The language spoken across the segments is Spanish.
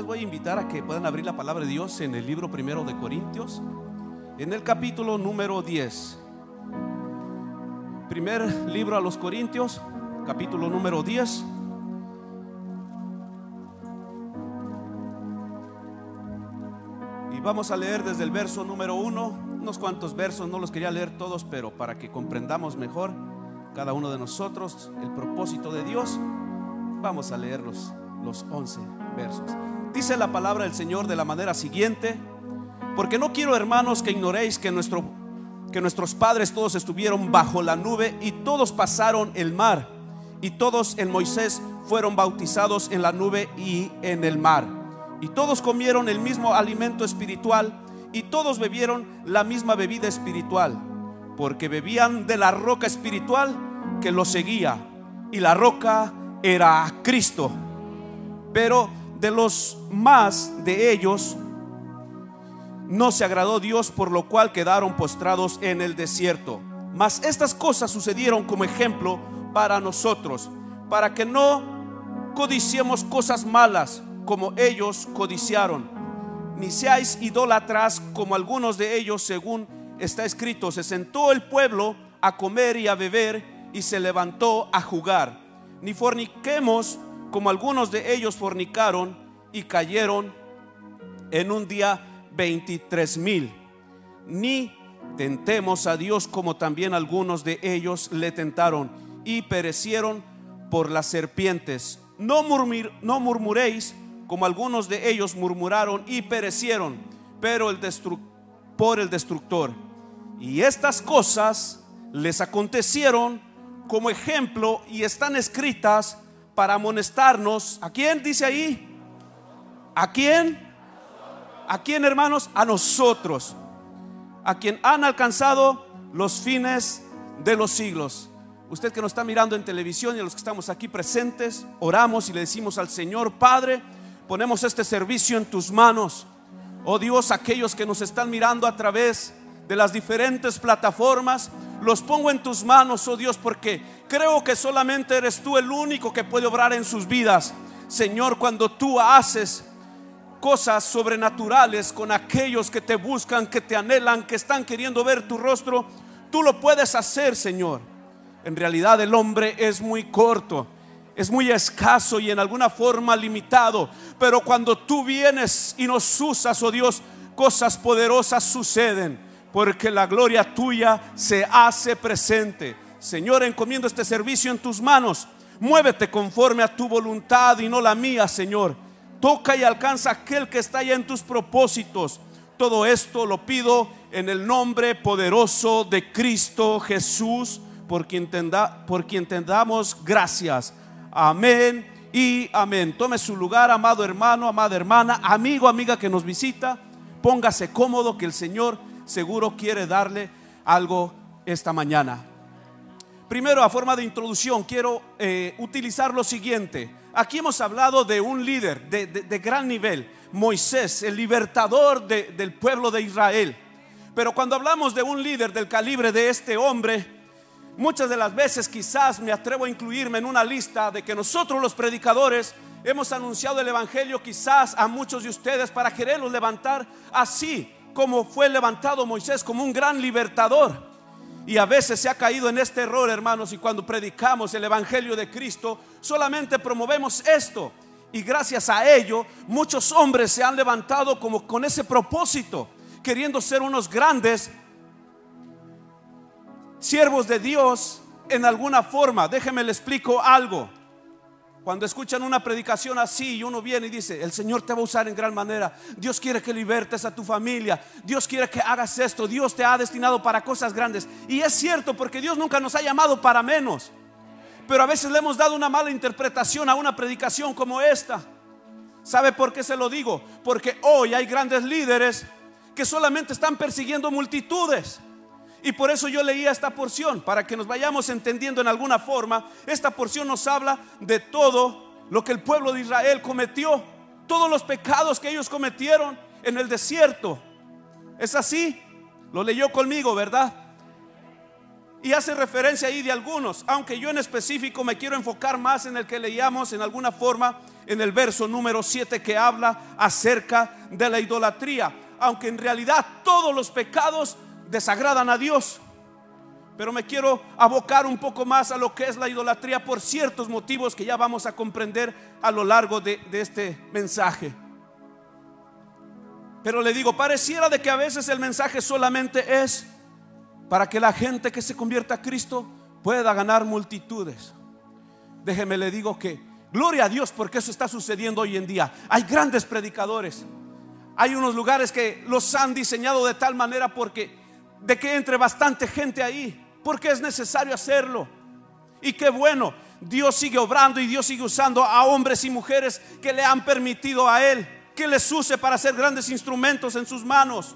les voy a invitar a que puedan abrir la palabra de Dios en el libro primero de Corintios, en el capítulo número 10. Primer libro a los Corintios, capítulo número 10. Y vamos a leer desde el verso número 1, unos cuantos versos, no los quería leer todos, pero para que comprendamos mejor cada uno de nosotros el propósito de Dios, vamos a leer los, los 11 versos. Dice la palabra del Señor de la manera siguiente, porque no quiero hermanos que ignoréis que, nuestro, que nuestros padres todos estuvieron bajo la nube y todos pasaron el mar y todos en Moisés fueron bautizados en la nube y en el mar. Y todos comieron el mismo alimento espiritual y todos bebieron la misma bebida espiritual, porque bebían de la roca espiritual que los seguía, y la roca era Cristo. Pero de los más de ellos no se agradó Dios, por lo cual quedaron postrados en el desierto. Mas estas cosas sucedieron como ejemplo para nosotros, para que no codiciemos cosas malas como ellos codiciaron, ni seáis idólatras como algunos de ellos, según está escrito, se sentó el pueblo a comer y a beber y se levantó a jugar, ni forniquemos como algunos de ellos fornicaron y cayeron en un día 23 mil, ni tentemos a Dios como también algunos de ellos le tentaron y perecieron por las serpientes. No, no murmuréis como algunos de ellos murmuraron y perecieron, pero el por el destructor. Y estas cosas les acontecieron como ejemplo y están escritas para amonestarnos. ¿A quién dice ahí? ¿A quién? ¿A quién, hermanos? A nosotros. A quien han alcanzado los fines de los siglos. Usted que nos está mirando en televisión y a los que estamos aquí presentes, oramos y le decimos al Señor, Padre, ponemos este servicio en tus manos. Oh Dios, aquellos que nos están mirando a través de las diferentes plataformas, los pongo en tus manos, oh Dios, porque creo que solamente eres tú el único que puede obrar en sus vidas. Señor, cuando tú haces cosas sobrenaturales con aquellos que te buscan, que te anhelan, que están queriendo ver tu rostro, tú lo puedes hacer, Señor. En realidad el hombre es muy corto, es muy escaso y en alguna forma limitado, pero cuando tú vienes y nos usas, oh Dios, cosas poderosas suceden, porque la gloria tuya se hace presente. Señor, encomiendo este servicio en tus manos. Muévete conforme a tu voluntad y no la mía, Señor Toca y alcanza aquel que está ya en tus propósitos. Todo esto lo pido en el nombre poderoso de Cristo Jesús, por quien, por quien tendamos gracias. Amén y amén. Tome su lugar, amado hermano, amada hermana, amigo, amiga que nos visita. Póngase cómodo que el Señor seguro quiere darle algo esta mañana. Primero, a forma de introducción, quiero eh, utilizar lo siguiente. Aquí hemos hablado de un líder de, gran nivel, Moisés, el libertador del pueblo de Israel. Pero cuando hablamos de un líder del calibre de este hombre, muchas de las veces quizás me atrevo a incluirme en una lista de que nosotros los predicadores hemos anunciado el Evangelio quizás a muchos de ustedes para quererlos levantar así como fue levantado Moisés como un gran libertador. Y a veces se ha caído en este error, hermanos, y cuando predicamos el Evangelio de Cristo, solamente promovemos esto. Y gracias a ello, muchos hombres se han levantado como con ese propósito, queriendo ser unos grandes siervos de Dios en alguna forma. Déjeme le explico algo. Cuando escuchan una predicación así y uno viene y dice, el Señor te va a usar en gran manera, Dios quiere que libertes a tu familia, Dios quiere que hagas esto, Dios te ha destinado para cosas grandes. Y es cierto porque Dios nunca nos ha llamado para menos. Pero a veces le hemos dado una mala interpretación a una predicación como esta. ¿Sabe por qué se lo digo? Porque hoy hay grandes líderes que solamente están persiguiendo multitudes. Y por eso yo leía esta porción, para que nos vayamos entendiendo en alguna forma. Esta porción nos habla de todo lo que el pueblo de Israel cometió, todos los pecados que ellos cometieron en el desierto. ¿Es así? Lo leyó conmigo, ¿verdad? Y hace referencia ahí de algunos, aunque yo en específico me quiero enfocar más en el que leíamos en alguna forma en el verso número 7 que habla acerca de la idolatría, aunque en realidad todos los pecados desagradan a Dios. Pero me quiero abocar un poco más a lo que es la idolatría por ciertos motivos que ya vamos a comprender a lo largo de, de este mensaje. Pero le digo, pareciera de que a veces el mensaje solamente es para que la gente que se convierta a Cristo pueda ganar multitudes. Déjeme le digo que gloria a Dios porque eso está sucediendo hoy en día. Hay grandes predicadores. Hay unos lugares que los han diseñado de tal manera porque de que entre bastante gente ahí, porque es necesario hacerlo. Y qué bueno, Dios sigue obrando y Dios sigue usando a hombres y mujeres que le han permitido a él que les use para hacer grandes instrumentos en sus manos.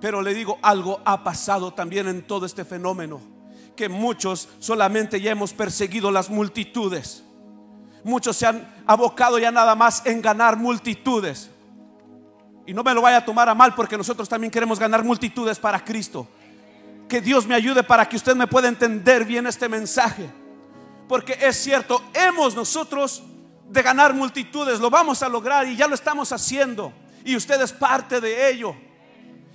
Pero le digo, algo ha pasado también en todo este fenómeno, que muchos solamente ya hemos perseguido las multitudes. Muchos se han abocado ya nada más en ganar multitudes. Y no me lo vaya a tomar a mal porque nosotros también queremos ganar multitudes para Cristo. Que Dios me ayude para que usted me pueda entender bien este mensaje. Porque es cierto, hemos nosotros de ganar multitudes, lo vamos a lograr y ya lo estamos haciendo. Y usted es parte de ello.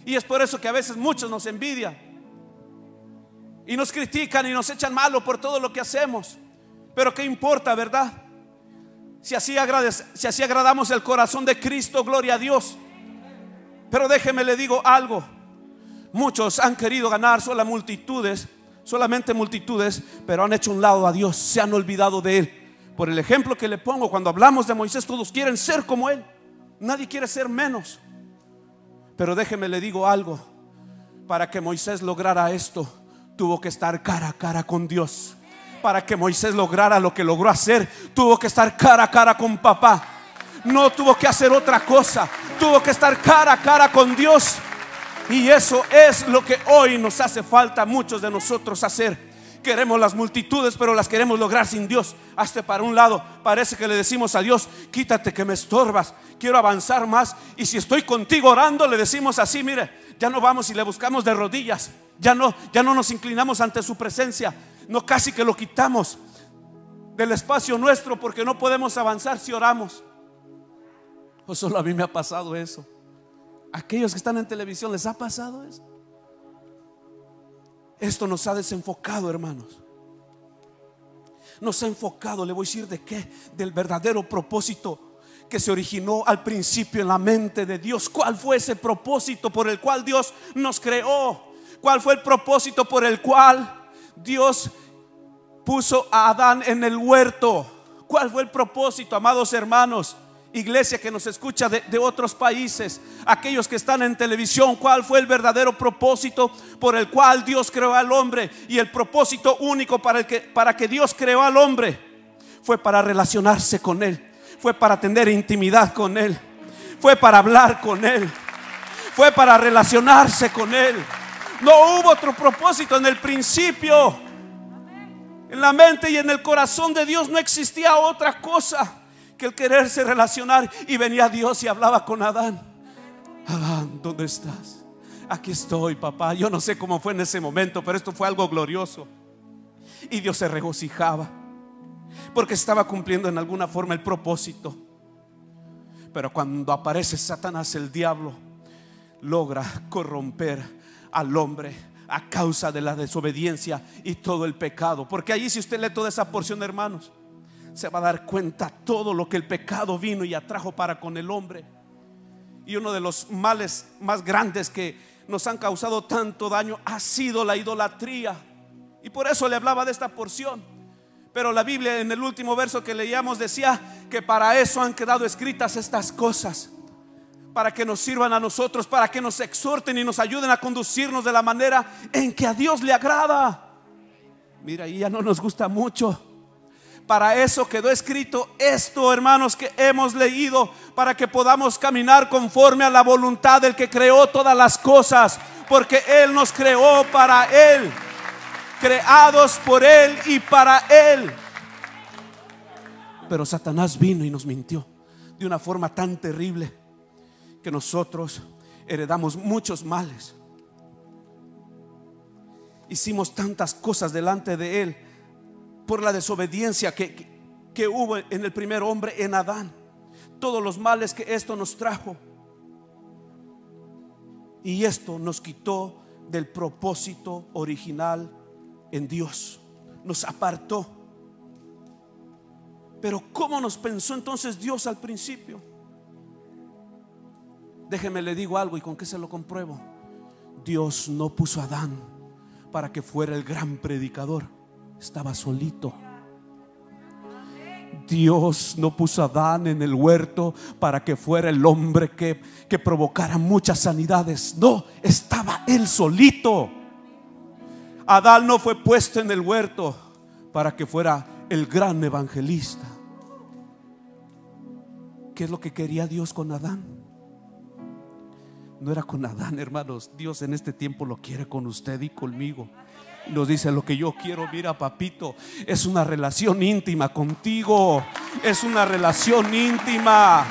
Y es por eso que a veces muchos nos envidian. Y nos critican y nos echan malo por todo lo que hacemos. Pero ¿qué importa, verdad? Si así, si así agradamos el corazón de Cristo, gloria a Dios. Pero déjeme le digo algo. Muchos han querido ganar solo multitudes, solamente multitudes, pero han hecho un lado a Dios, se han olvidado de Él. Por el ejemplo que le pongo, cuando hablamos de Moisés, todos quieren ser como Él. Nadie quiere ser menos. Pero déjeme le digo algo. Para que Moisés lograra esto, tuvo que estar cara a cara con Dios. Para que Moisés lograra lo que logró hacer, tuvo que estar cara a cara con papá. No tuvo que hacer otra cosa. Tuvo que estar cara a cara con Dios. Y eso es lo que hoy nos hace falta a muchos de nosotros hacer Queremos las multitudes, pero las queremos lograr sin Dios. Hasta para un lado, parece que le decimos a Dios, quítate que me estorbas, quiero avanzar más. Y si estoy contigo orando, le decimos así, mire, ya no vamos y le buscamos de rodillas. Ya no, ya no nos inclinamos ante su presencia. No casi que lo quitamos del espacio nuestro porque no podemos avanzar si oramos. O solo a mí me ha pasado eso. Aquellos que están en televisión, ¿les ha pasado eso? Esto nos ha desenfocado, hermanos. Nos ha enfocado, le voy a decir de qué, del verdadero propósito que se originó al principio en la mente de Dios. ¿Cuál fue ese propósito por el cual Dios nos creó? ¿Cuál fue el propósito por el cual Dios puso a Adán en el huerto? ¿Cuál fue el propósito, amados hermanos? Iglesia que nos escucha de, otros países, aquellos que están en televisión, cuál fue el verdadero propósito por el cual Dios creó al hombre y el propósito único para, el que, para que Dios creó al hombre fue para relacionarse con Él, fue para tener intimidad con Él, fue para hablar con Él, fue para relacionarse con Él. No hubo otro propósito en el principio. En la mente y en el corazón de Dios no existía otra cosa que el quererse relacionar y venía Dios y hablaba con Adán. Adán, ¿dónde estás? Aquí estoy, papá. Yo no sé cómo fue en ese momento, pero esto fue algo glorioso. Y Dios se regocijaba porque estaba cumpliendo en alguna forma el propósito. Pero cuando aparece Satanás, el diablo logra corromper al hombre a causa de la desobediencia y todo el pecado. Porque allí si usted lee toda esa porción, hermanos, se va a dar cuenta todo lo que el pecado vino y atrajo para con el hombre. Y uno de los males más grandes que nos han causado tanto daño ha sido la idolatría. Y por eso le hablaba de esta porción. Pero la Biblia en el último verso que leíamos decía que para eso han quedado escritas estas cosas. Para que nos sirvan a nosotros, para que nos exhorten y nos ayuden a conducirnos de la manera en que a Dios le agrada. Mira, y ya no nos gusta mucho para eso quedó escrito esto, hermanos, que hemos leído, para que podamos caminar conforme a la voluntad del que creó todas las cosas, porque Él nos creó para Él, creados por Él y para Él. Pero Satanás vino y nos mintió de una forma tan terrible que nosotros heredamos muchos males. Hicimos tantas cosas delante de Él por la desobediencia que, que hubo en el primer hombre, en Adán. Todos los males que esto nos trajo. Y esto nos quitó del propósito original en Dios. Nos apartó. Pero ¿cómo nos pensó entonces Dios al principio? Déjeme le digo algo y con qué se lo compruebo. Dios no puso a Adán para que fuera el gran predicador. Estaba solito. Dios no puso a Adán en el huerto para que fuera el hombre que, que provocara muchas sanidades. No, estaba él solito. Adán no fue puesto en el huerto para que fuera el gran evangelista. ¿Qué es lo que quería Dios con Adán? No era con Adán, hermanos. Dios en este tiempo lo quiere con usted y conmigo. Nos dice lo que yo quiero, mira papito, es una relación íntima contigo. Es una relación íntima.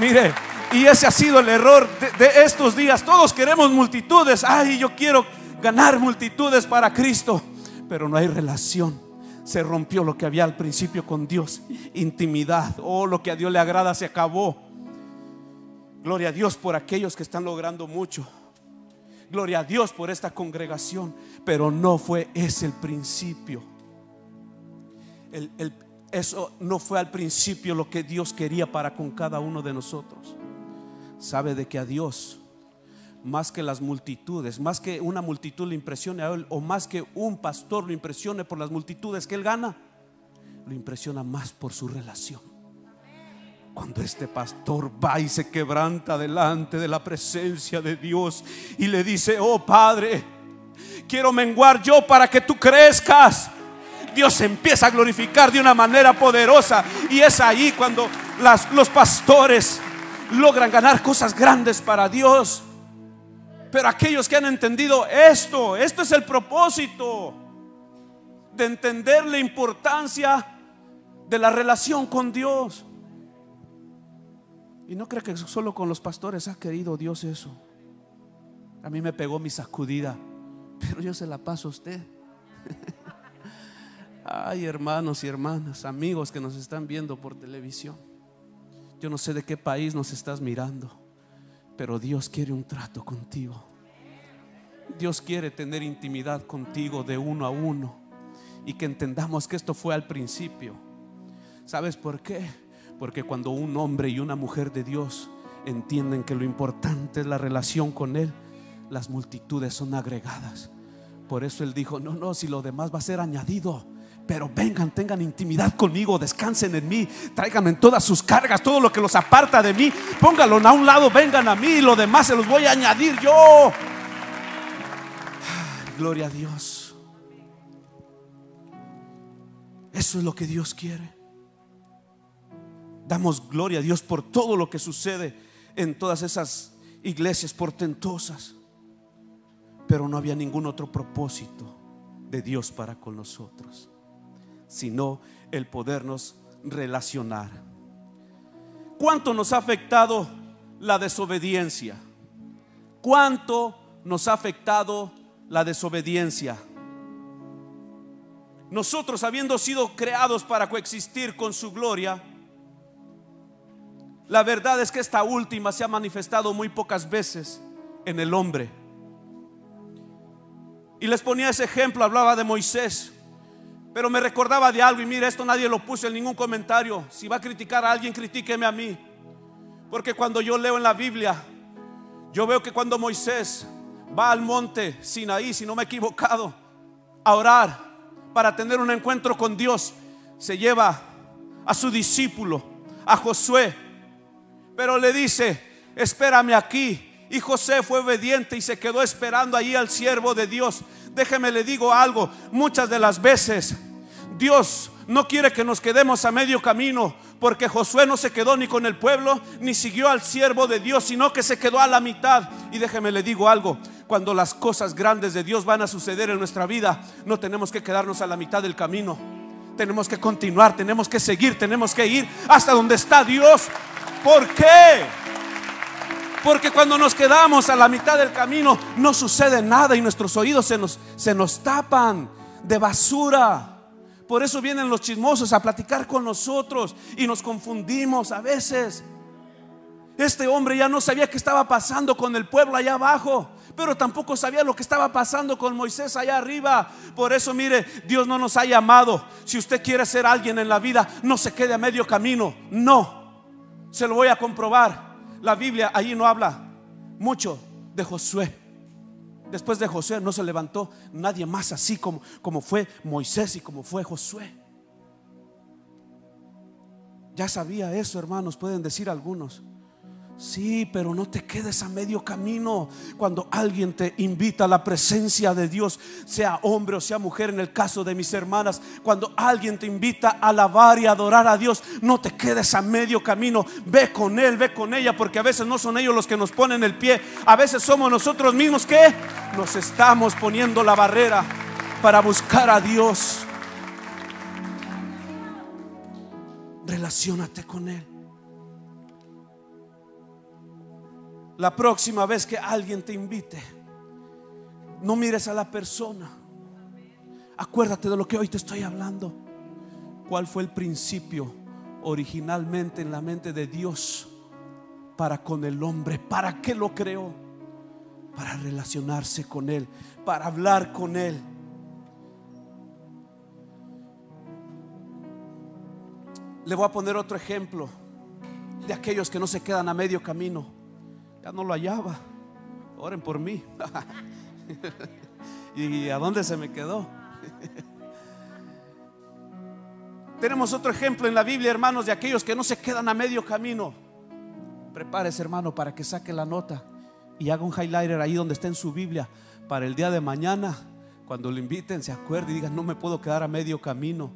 Mire, y ese ha sido el error de, de estos días. Todos queremos multitudes. Ay, yo quiero ganar multitudes para Cristo, pero no hay relación. Se rompió lo que había al principio con Dios, intimidad. Oh, lo que a Dios le agrada se acabó. Gloria a Dios por aquellos que están logrando mucho. Gloria a Dios por esta congregación, pero no fue ese el principio. eso no fue al principio lo que Dios quería para con cada uno de nosotros. Sabe de que a Dios más que las multitudes, más que una multitud le impresione a él, o más que un pastor lo impresione por las multitudes que él gana, lo impresiona más por su relación. Cuando este pastor va y se quebranta delante de la presencia de Dios y le dice, oh Padre, quiero menguar yo para que tú crezcas. Dios empieza a glorificar de una manera poderosa y es ahí cuando los pastores logran ganar cosas grandes para Dios. Pero aquellos que han entendido esto, esto es el propósito de entender la importancia de la relación con Dios. Y no creo que solo con los pastores ha querido Dios eso. A mí me pegó mi sacudida, pero yo se la paso a usted. Ay, hermanos y hermanas, amigos que nos están viendo por televisión. Yo no sé de qué país nos estás mirando. Pero Dios quiere un trato contigo. Dios quiere tener intimidad contigo de uno a uno. Y que entendamos que esto fue al principio. ¿Sabes por qué? Porque cuando un hombre y una mujer de Dios entienden que lo importante es la relación con Él, las multitudes son agregadas. Por eso Él dijo, no, no, si lo demás va a ser añadido. Pero vengan, tengan intimidad conmigo, descansen en mí, tráiganme todas sus cargas, todo lo que los aparta de mí, pónganlo a un lado, vengan a mí, y lo demás se los voy a añadir yo. gloria a Dios. Eso es lo que Dios quiere. Damos gloria a Dios por todo lo que sucede en todas esas iglesias portentosas. Pero no había ningún otro propósito de Dios para con nosotros sino el podernos relacionar. ¿Cuánto nos ha afectado la desobediencia? ¿Cuánto nos ha afectado la desobediencia? Nosotros, habiendo sido creados para coexistir con su gloria, la verdad es que esta última se ha manifestado muy pocas veces en el hombre. Y les ponía ese ejemplo, hablaba de Moisés. Pero me recordaba de algo y mire, esto nadie lo puso en ningún comentario. Si va a criticar a alguien, critíqueme a mí. Porque cuando yo leo en la Biblia, yo veo que cuando Moisés va al monte Sinaí, si no me he equivocado, a orar para tener un encuentro con Dios, se lleva a su discípulo, a Josué, pero le dice, espérame aquí. Y José fue obediente y se quedó esperando allí al siervo de Dios. Déjeme le digo algo, muchas de las veces Dios no quiere que nos quedemos a medio camino, porque Josué no se quedó ni con el pueblo, ni siguió al siervo de Dios, sino que se quedó a la mitad. Y déjeme le digo algo, cuando las cosas grandes de Dios van a suceder en nuestra vida, no tenemos que quedarnos a la mitad del camino. Tenemos que continuar, tenemos que seguir, tenemos que ir hasta donde está Dios. ¿Por qué? Porque cuando nos quedamos a la mitad del camino no sucede nada y nuestros oídos se nos, se nos tapan de basura. Por eso vienen los chismosos a platicar con nosotros y nos confundimos a veces. Este hombre ya no sabía qué estaba pasando con el pueblo allá abajo, pero tampoco sabía lo que estaba pasando con Moisés allá arriba. Por eso, mire, Dios no nos ha llamado. Si usted quiere ser alguien en la vida, no se quede a medio camino. No, se lo voy a comprobar. La Biblia allí no habla mucho de Josué. Después de Josué no se levantó nadie más así como, como fue Moisés y como fue Josué. Ya sabía eso, hermanos, pueden decir algunos. Sí, pero no te quedes a medio camino cuando alguien te invita a la presencia de Dios, sea hombre o sea mujer en el caso de mis hermanas, cuando alguien te invita a alabar y adorar a Dios, no te quedes a medio camino, ve con él, ve con ella, porque a veces no son ellos los que nos ponen el pie, a veces somos nosotros mismos que nos estamos poniendo la barrera para buscar a Dios. Relaciónate con él. La próxima vez que alguien te invite, no mires a la persona. Acuérdate de lo que hoy te estoy hablando. ¿Cuál fue el principio originalmente en la mente de Dios para con el hombre? ¿Para qué lo creó? Para relacionarse con Él, para hablar con Él. Le voy a poner otro ejemplo de aquellos que no se quedan a medio camino ya no lo hallaba. Oren por mí. ¿Y a dónde se me quedó? Tenemos otro ejemplo en la Biblia, hermanos, de aquellos que no se quedan a medio camino. Prepárese, hermano, para que saque la nota y haga un highlighter ahí donde está en su Biblia para el día de mañana. Cuando lo inviten, se acuerde y diga: No me puedo quedar a medio camino,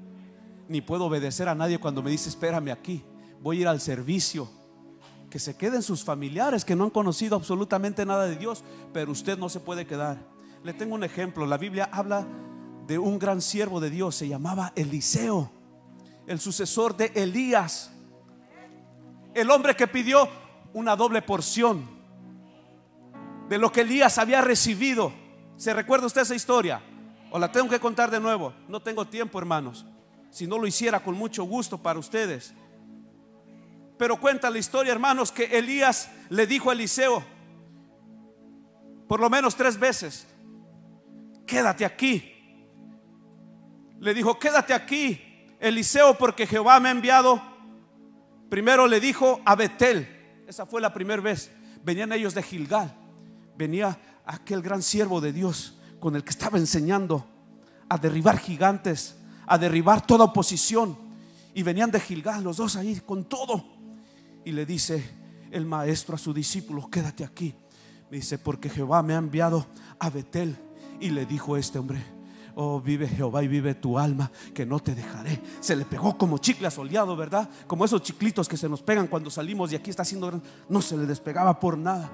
ni puedo obedecer a nadie cuando me dice: Espérame aquí, voy a ir al servicio que se queden sus familiares que no han conocido absolutamente nada de Dios, pero usted no se puede quedar. Le tengo un ejemplo, la Biblia habla de un gran siervo de Dios, se llamaba Eliseo, el sucesor de Elías, el hombre que pidió una doble porción de lo que Elías había recibido. ¿Se recuerda usted esa historia? ¿O la tengo que contar de nuevo? No tengo tiempo, hermanos. Si no lo hiciera con mucho gusto para ustedes. Pero cuenta la historia, hermanos, que Elías le dijo a Eliseo, por lo menos tres veces, quédate aquí. Le dijo, quédate aquí, Eliseo, porque Jehová me ha enviado. Primero le dijo a Betel, esa fue la primera vez. Venían ellos de Gilgal, venía aquel gran siervo de Dios con el que estaba enseñando a derribar gigantes, a derribar toda oposición. Y venían de Gilgal, los dos ahí con todo. Y le dice el maestro a su discípulo, quédate aquí. Me dice, porque Jehová me ha enviado a Betel. Y le dijo este hombre, oh vive Jehová y vive tu alma, que no te dejaré. Se le pegó como chicle asoleado, ¿verdad? Como esos chiclitos que se nos pegan cuando salimos y aquí está haciendo, no se le despegaba por nada.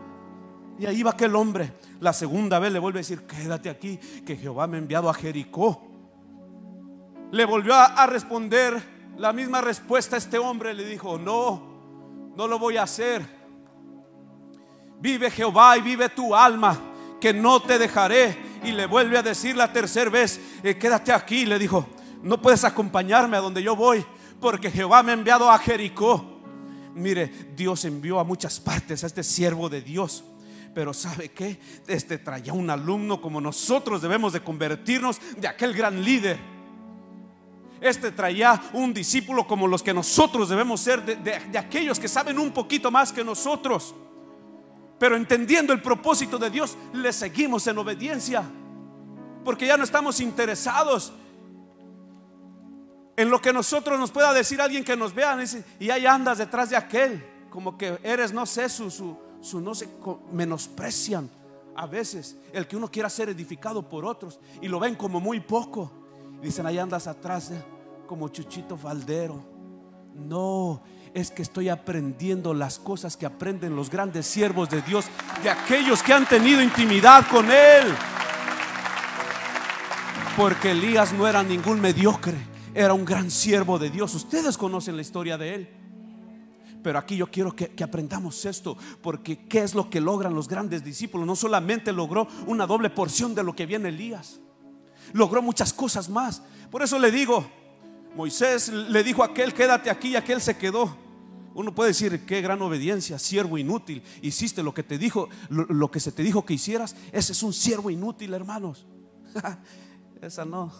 Y ahí va aquel hombre. La segunda vez le vuelve a decir, quédate aquí, que Jehová me ha enviado a Jericó. Le volvió a responder la misma respuesta a este hombre. Le dijo, no, no lo voy a hacer. Vive Jehová y vive tu alma, que no te dejaré. Y le vuelve a decir la tercera vez, eh, quédate aquí. Le dijo, no puedes acompañarme a donde yo voy, porque Jehová me ha enviado a Jericó. Mire, Dios envió a muchas partes a este siervo de Dios. Pero ¿sabe qué? Este traía un alumno como nosotros debemos de convertirnos de aquel gran líder este traía un discípulo como los que nosotros debemos ser, de, aquellos que saben un poquito más que nosotros. Pero entendiendo el propósito de Dios, le seguimos en obediencia. Porque ya no estamos interesados en lo que nosotros nos pueda decir alguien que nos vea. Y ahí andas detrás de aquel. Como que eres, no sé, su, su, no sé, menosprecian a veces el que uno quiera ser edificado por otros. Y lo ven como muy poco. Dicen, ahí andas atrás como Chuchito Faldero. No, es que estoy aprendiendo las cosas que aprenden los grandes siervos de Dios, de aquellos que han tenido intimidad con Él. Porque Elías no era ningún mediocre, era un gran siervo de Dios. Ustedes conocen la historia de Él. Pero aquí yo quiero que, que, aprendamos esto, porque ¿qué es lo que logran los grandes discípulos? No solamente logró una doble porción de lo que viene Elías, logró muchas cosas más. Por eso le digo, Moisés le dijo a aquel, quédate aquí y aquel se quedó. Uno puede decir, qué gran obediencia, siervo inútil. Hiciste lo que te dijo, lo, que se te dijo que hicieras. Ese es un siervo inútil, hermanos. Esa no.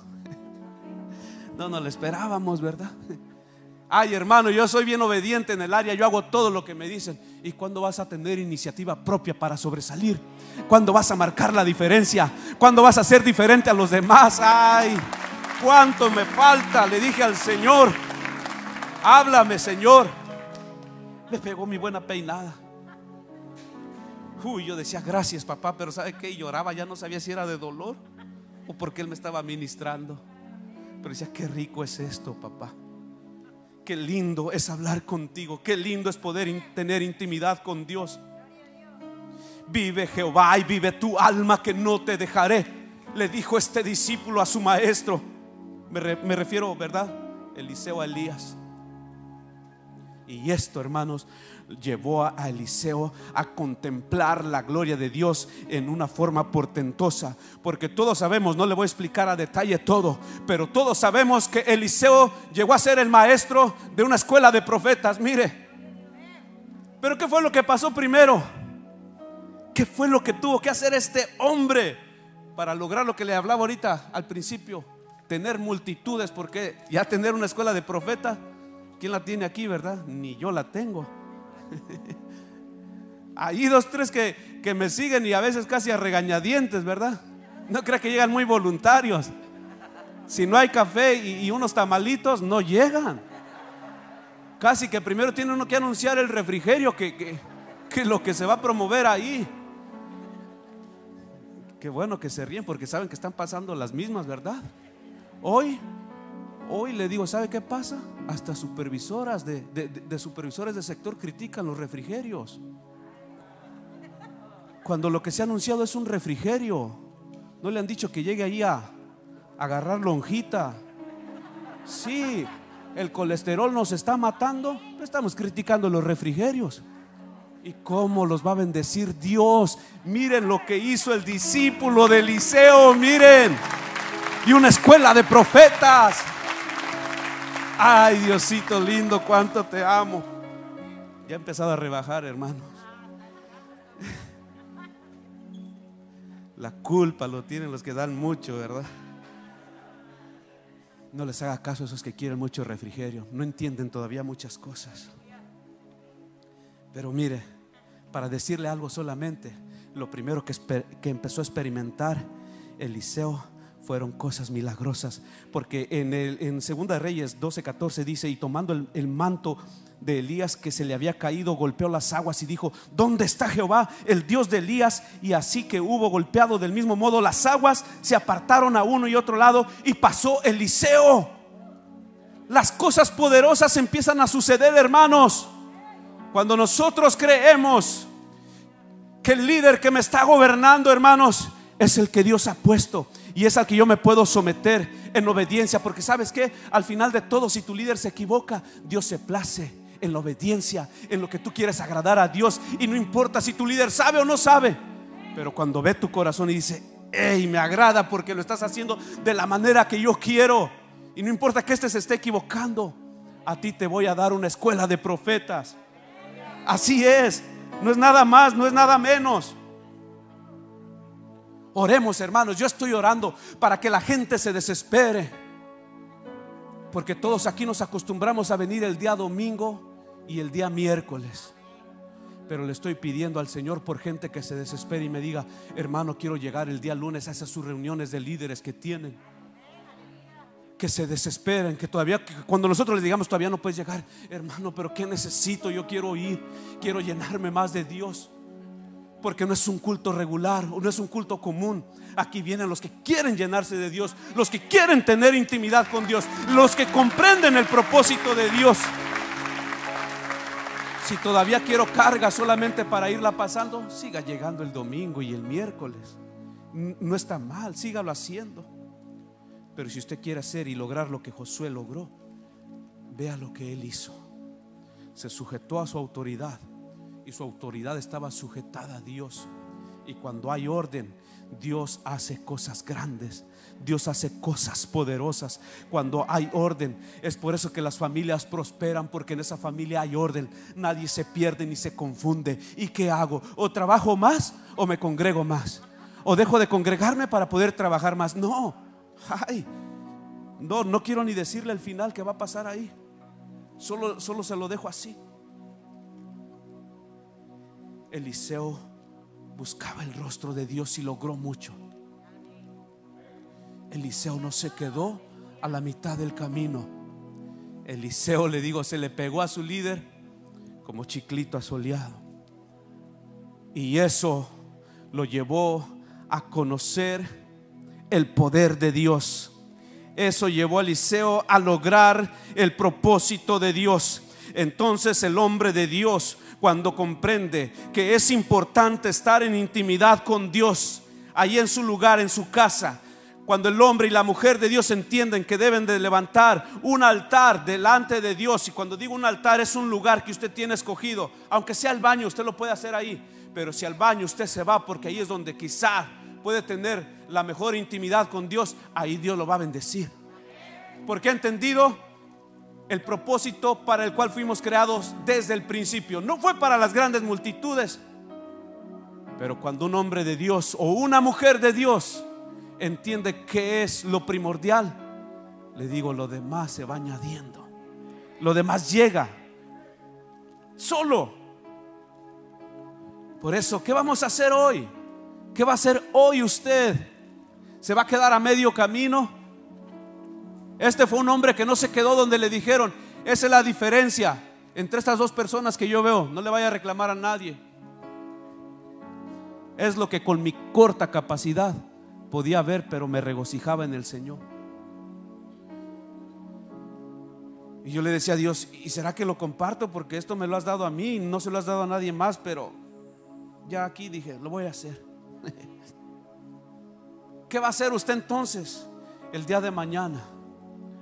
No nos la esperábamos, ¿verdad? Ay, hermano, yo soy bien obediente en el área, yo hago todo lo que me dicen. ¿Y cuándo vas a tener iniciativa propia para sobresalir? ¿Cuándo vas a marcar la diferencia? ¿Cuándo vas a ser diferente a los demás? Ay, cuánto me falta, le dije al Señor. Háblame, Señor. Me pegó mi buena peinada. Uy, yo decía gracias, papá, pero ¿sabe qué? lloraba, ya no sabía si era de dolor o porque él me estaba ministrando. Pero decía, qué rico es esto, papá. Qué lindo es hablar contigo. Qué lindo es poder tener intimidad con Dios. Vive Jehová y vive tu alma que no te dejaré. Le dijo este discípulo a su maestro. Me, refiero, ¿verdad? Eliseo a Elías. Y esto, hermanos, llevó a Eliseo a contemplar la gloria de Dios en una forma portentosa. Porque todos sabemos, no le voy a explicar a detalle todo, pero todos sabemos que Eliseo llegó a ser el maestro de una escuela de profetas. Mire, pero ¿qué fue lo que pasó primero? ¿Qué fue lo que tuvo que hacer este hombre para lograr lo que le hablaba ahorita al principio? Tener multitudes, porque ya tener una escuela de profetas, ¿quién la tiene aquí, verdad? Ni yo la tengo. Hay dos, tres que, que, me siguen y a veces casi a regañadientes, ¿verdad? No crea que llegan muy voluntarios. Si no hay café y, unos tamalitos, no llegan. Casi que primero tiene uno que anunciar el refrigerio, que, que, que lo que se va a promover ahí. Qué bueno que se ríen porque saben que están pasando las mismas, ¿verdad? Hoy Hoy le digo, ¿sabe qué pasa? Hasta supervisoras de, supervisores de sector critican los refrigerios. Cuando lo que se ha anunciado es un refrigerio. No le han dicho que llegue ahí a, agarrar lonjita. Sí, el colesterol nos está matando. Estamos criticando los refrigerios. ¿Y cómo los va a bendecir Dios? Miren lo que hizo el discípulo de Eliseo, miren. Y una escuela de profetas. Ay, Diosito lindo, cuánto te amo. Ya he empezado a rebajar, hermanos. La culpa lo tienen los que dan mucho, ¿verdad? No les haga caso a esos que quieren mucho refrigerio. No entienden todavía muchas cosas. Pero mire, para decirle algo solamente, lo primero que, que empezó a experimentar Eliseo fueron cosas milagrosas. Porque en, el, en Segunda Reyes 12:14 dice, y tomando el, manto de Elías que se le había caído, golpeó las aguas y dijo, ¿dónde está Jehová, el Dios de Elías? Y así que hubo golpeado del mismo modo las aguas, se apartaron a uno y otro lado y pasó Eliseo. Las cosas poderosas empiezan a suceder, hermanos. Cuando nosotros creemos que el líder que me está gobernando, hermanos, es el que Dios ha puesto y es al que yo me puedo someter en obediencia. Porque sabes que al final de todo, si tu líder se equivoca, Dios se place en la obediencia, en lo que tú quieres agradar a Dios. Y no importa si tu líder sabe o no sabe. Pero cuando ve tu corazón y dice, hey, me agrada porque lo estás haciendo de la manera que yo quiero. Y no importa que este se esté equivocando, a ti te voy a dar una escuela de profetas. Así es, no es nada más, no es nada menos. Oremos, hermanos. Yo estoy orando para que la gente se desespere. Porque todos aquí nos acostumbramos a venir el día domingo y el día miércoles. Pero le estoy pidiendo al Señor por gente que se desespere y me diga, hermano, quiero llegar el día lunes a esas sus reuniones de líderes que tienen. Que se desesperen, que todavía, cuando nosotros les digamos, todavía no puedes llegar, hermano, pero ¿qué necesito? Yo quiero ir, quiero llenarme más de Dios porque no es un culto regular no es un culto común. Aquí vienen los que quieren llenarse de Dios, los que quieren tener intimidad con Dios, los que comprenden el propósito de Dios. Si todavía quiero carga solamente para irla pasando, siga llegando el domingo y el miércoles. No está mal, sígalo haciendo. Pero si usted quiere hacer y lograr lo que Josué logró, vea lo que él hizo. Se sujetó a su autoridad y su autoridad estaba sujetada a Dios. Y cuando hay orden, Dios hace cosas grandes. Dios hace cosas poderosas cuando hay orden. Es por eso que las familias prosperan, porque en esa familia hay orden. Nadie se pierde ni se confunde. ¿Y qué hago? ¿O trabajo más o me congrego más? ¿O dejo de congregarme para poder trabajar más? No. Ay, no, no quiero ni decirle el final que va a pasar ahí. Solo, solo se lo dejo así. Eliseo buscaba el rostro de Dios y logró mucho. Eliseo no se quedó a la mitad del camino. Eliseo, le digo, se le pegó a su líder como chiclito asoleado. Y eso lo llevó a conocer el poder de Dios. Eso llevó a Eliseo a lograr el propósito de Dios. Entonces el hombre de Dios, cuando comprende que es importante estar en intimidad con Dios, ahí en su lugar, en su casa, cuando el hombre y la mujer de Dios entienden que deben de levantar un altar delante de Dios, y cuando digo un altar es un lugar que usted tiene escogido, aunque sea el baño, usted lo puede hacer ahí, pero si al baño usted se va porque ahí es donde quizá puede tener la mejor intimidad con Dios, ahí Dios lo va a bendecir. Porque ha entendido el propósito para el cual fuimos creados desde el principio. No fue para las grandes multitudes, pero cuando un hombre de Dios o una mujer de Dios entiende que es lo primordial, le digo, lo demás se va añadiendo. Lo demás llega solo. Por eso, ¿qué vamos a hacer hoy? ¿Qué va a hacer hoy usted? ¿Se va a quedar a medio camino? Este fue un hombre que no se quedó donde le dijeron, esa es la diferencia entre estas dos personas que yo veo. No le vaya a reclamar a nadie. Es lo que con mi corta capacidad podía ver, pero me regocijaba en el Señor. Y yo le decía a Dios, ¿y será que lo comparto? Porque esto me lo has dado a mí, no se lo has dado a nadie más, pero ya aquí dije, lo voy a hacer. ¿Qué va a hacer usted entonces el día de mañana?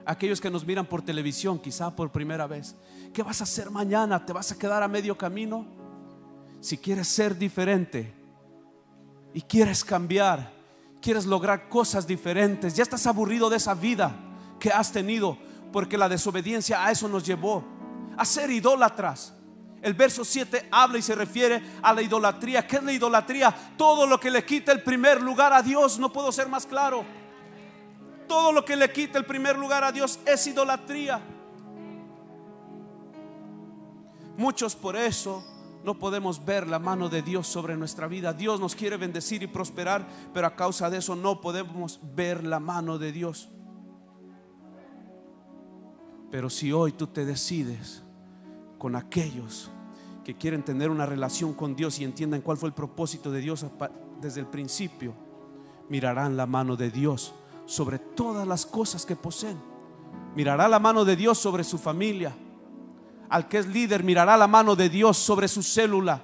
Aquellos que nos miran por televisión, quizá por primera vez. ¿Qué vas a hacer mañana? ¿Te vas a quedar a medio camino? Si quieres ser diferente y quieres cambiar, quieres lograr cosas diferentes, ya estás aburrido de esa vida que has tenido, porque la desobediencia a eso nos llevó, a ser idólatras. El verso 7 habla y se refiere a la idolatría. ¿Qué es la idolatría? Todo lo que le quita el primer lugar a Dios. No puedo ser más claro. Todo lo que le quita el primer lugar a Dios es idolatría. Muchos por eso no podemos ver la mano de Dios sobre nuestra vida. Dios nos quiere bendecir y prosperar, pero a causa de eso no podemos ver la mano de Dios. Pero si hoy tú te decides con aquellos que quieren tener una relación con Dios y entiendan cuál fue el propósito de Dios desde el principio, mirarán la mano de Dios sobre todas las cosas que poseen. Mirará la mano de Dios sobre su familia. Al que es líder mirará la mano de Dios sobre su célula.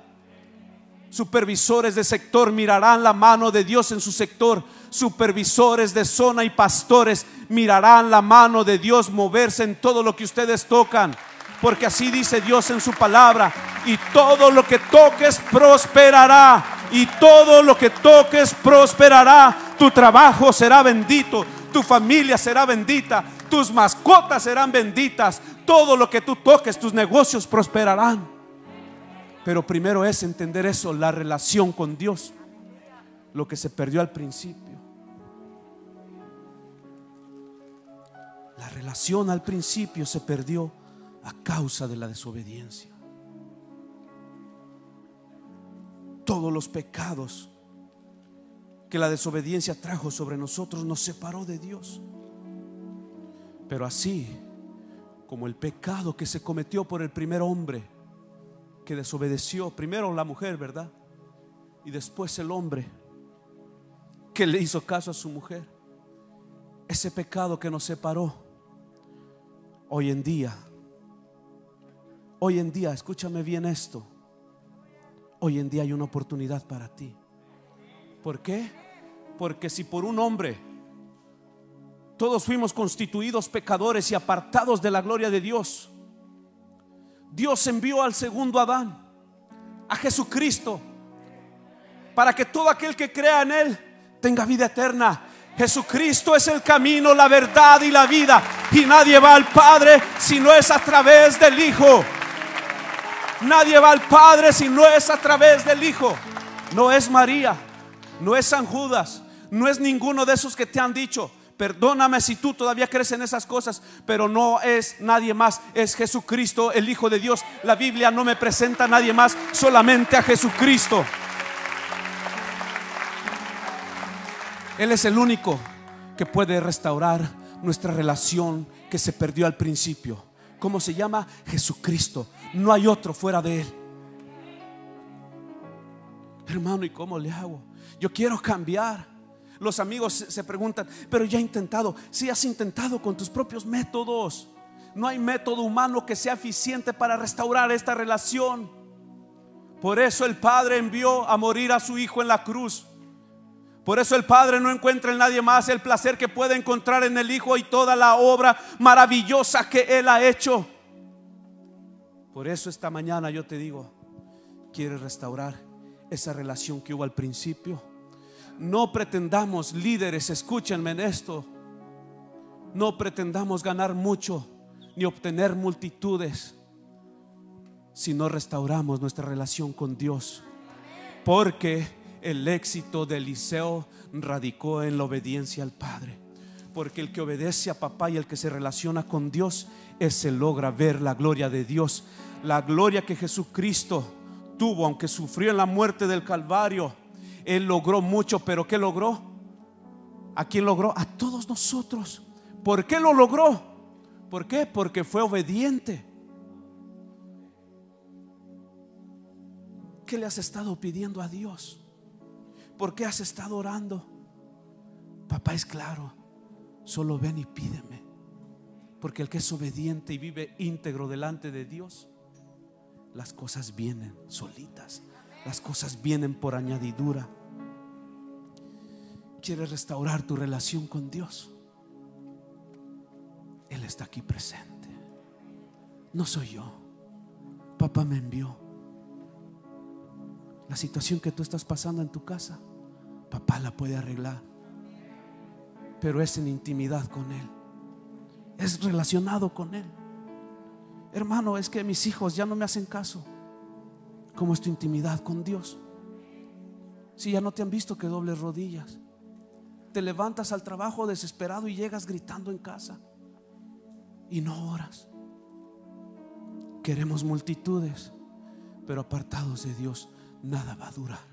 Supervisores de sector mirarán la mano de Dios en su sector. Supervisores de zona y pastores mirarán la mano de Dios moverse en todo lo que ustedes tocan. Porque así dice Dios en su palabra. Y todo lo que toques prosperará. Y todo lo que toques prosperará. Tu trabajo será bendito. Tu familia será bendita. Tus mascotas serán benditas. Todo lo que tú toques, tus negocios prosperarán. Pero primero es entender eso, la relación con Dios. Lo que se perdió al principio. La relación al principio se perdió a causa de la desobediencia. Todos los pecados que la desobediencia trajo sobre nosotros nos separó de Dios. Pero así como el pecado que se cometió por el primer hombre que desobedeció, primero la mujer, ¿verdad? Y después el hombre que le hizo caso a su mujer. Ese pecado que nos separó, hoy en día, hoy en día, escúchame bien esto, hoy en día hay una oportunidad para ti. ¿Por qué? Porque si por un hombre todos fuimos constituidos pecadores y apartados de la gloria de Dios, Dios envió al segundo Adán, a Jesucristo, para que todo aquel que crea en Él tenga vida eterna. Jesucristo es el camino, la verdad y la vida. Y nadie va al Padre si no es a través del Hijo. Nadie va al Padre si no es a través del Hijo. No es María, no es San Judas, no es ninguno de esos que te han dicho. Perdóname si tú todavía crees en esas cosas, pero no es nadie más, es Jesucristo, el Hijo de Dios. La Biblia no me presenta a nadie más, solamente a Jesucristo. Él es el único que puede restaurar nuestra relación que se perdió al principio. ¿Cómo se llama? Jesucristo. No hay otro fuera de Él. Hermano, ¿y cómo le hago? Yo quiero cambiar. Los amigos se preguntan, pero ya he intentado. Si has intentado con tus propios métodos. No hay método humano que sea eficiente para restaurar esta relación. Por eso el Padre envió a morir a su Hijo en la cruz. Por eso el Padre no encuentra en nadie más el placer que puede encontrar en el Hijo y toda la obra maravillosa que Él ha hecho. Por eso esta mañana yo te digo, ¿quieres restaurar esa relación que hubo al principio? No pretendamos, líderes, escúchenme en esto, no pretendamos ganar mucho ni obtener multitudes si no restauramos nuestra relación con Dios. Porque el éxito de Eliseo radicó en la obediencia al Padre. Porque el que obedece a papá y el que se relaciona con Dios, ese logra ver la gloria de Dios. La gloria que Jesucristo tuvo, aunque sufrió en la muerte del Calvario. Él logró mucho, pero ¿qué logró? ¿A quién logró? A todos nosotros. ¿Por qué lo logró? ¿Por qué? Porque fue obediente. ¿Qué le has estado pidiendo a Dios? ¿Por qué has estado orando? Papá es claro, solo ven y pídeme. Porque el que es obediente y vive íntegro delante de Dios, las cosas vienen solitas. Las cosas vienen por añadidura. ¿Quieres restaurar tu relación con Dios? Él está aquí presente. No soy yo. Papá me envió. La situación que tú estás pasando en tu casa papá la puede arreglar. Pero es en intimidad con Él. Es relacionado con Él. Hermano, es que mis hijos ya no me hacen caso. ¿Cómo es tu intimidad con Dios? Si ya no te han visto que dobles rodillas. Te levantas al trabajo desesperado y llegas gritando en casa. Y no oras. Queremos multitudes, pero apartados de Dios, nada va a durar.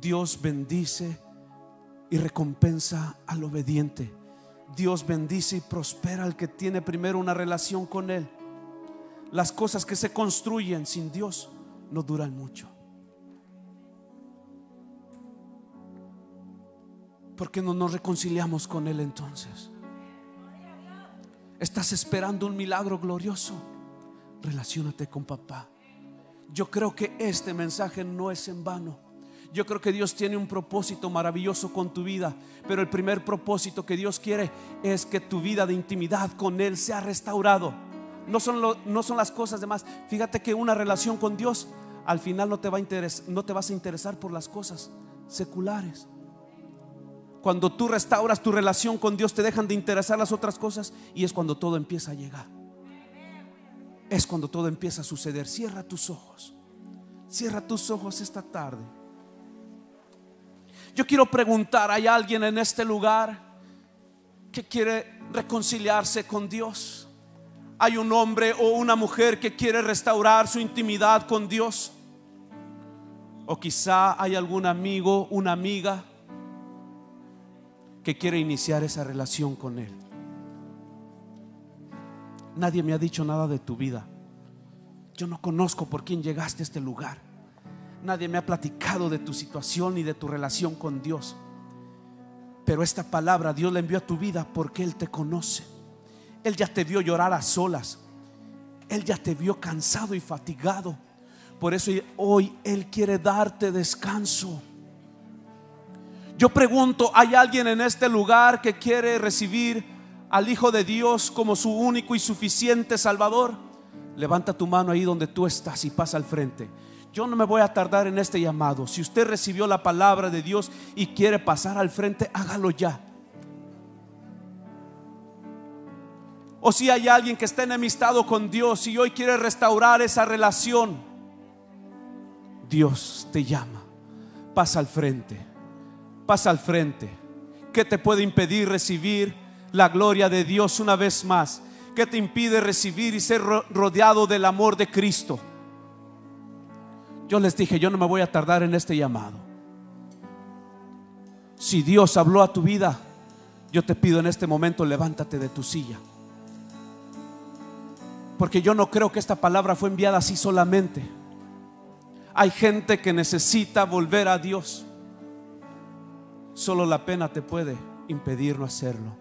Dios bendice y recompensa al obediente. Dios bendice y prospera al que tiene primero una relación con Él. Las cosas que se construyen sin Dios no duran mucho. ¿Por qué no nos reconciliamos con Él entonces? ¿Estás esperando un milagro glorioso? Relaciónate con papá. Yo creo que este mensaje no es en vano. Yo creo que Dios tiene un propósito maravilloso con tu vida, pero el primer propósito que Dios quiere es que tu vida de intimidad con Él sea restaurado. No son, no son las cosas demás. Fíjate que una relación con Dios al final no te, va a no te vas a interesar por las cosas seculares. Cuando tú restauras tu relación con Dios, te dejan de interesar las otras cosas y es cuando todo empieza a llegar. Es cuando todo empieza a suceder. Cierra tus ojos. Cierra tus ojos esta tarde. Yo quiero preguntar, ¿hay alguien en este lugar que quiere reconciliarse con Dios? ¿Hay un hombre o una mujer que quiere restaurar su intimidad con Dios? O quizá hay algún amigo, una amiga que quiere iniciar esa relación con Él. Nadie me ha dicho nada de tu vida. Yo no conozco por quién llegaste a este lugar. Nadie me ha platicado de tu situación y de tu relación con Dios. Pero esta palabra Dios la envió a tu vida porque Él te conoce. Él ya te vio llorar a solas. Él ya te vio cansado y fatigado. Por eso hoy Él quiere darte descanso. Yo pregunto, ¿hay alguien en este lugar que quiere recibir al Hijo de Dios como su único y suficiente Salvador? Levanta tu mano ahí donde tú estás y pasa al frente. yo no me voy a tardar en este llamado. Si usted recibió la palabra de Dios y quiere pasar al frente, hágalo ya. O si hay alguien que está enemistado con Dios y hoy quiere restaurar esa relación, Dios te llama. Pasa al frente. Pasa al frente. ¿Qué te puede impedir recibir la gloria de Dios una vez más? ¿Qué te impide recibir y ser rodeado del amor de Cristo? Yo les dije, yo no me voy a tardar en este llamado. Si Dios habló a tu vida, yo te pido en este momento, levántate de tu silla. Porque yo no creo que esta palabra fue enviada así solamente. Hay gente que necesita volver a Dios. Solo la pena te puede impedir no hacerlo.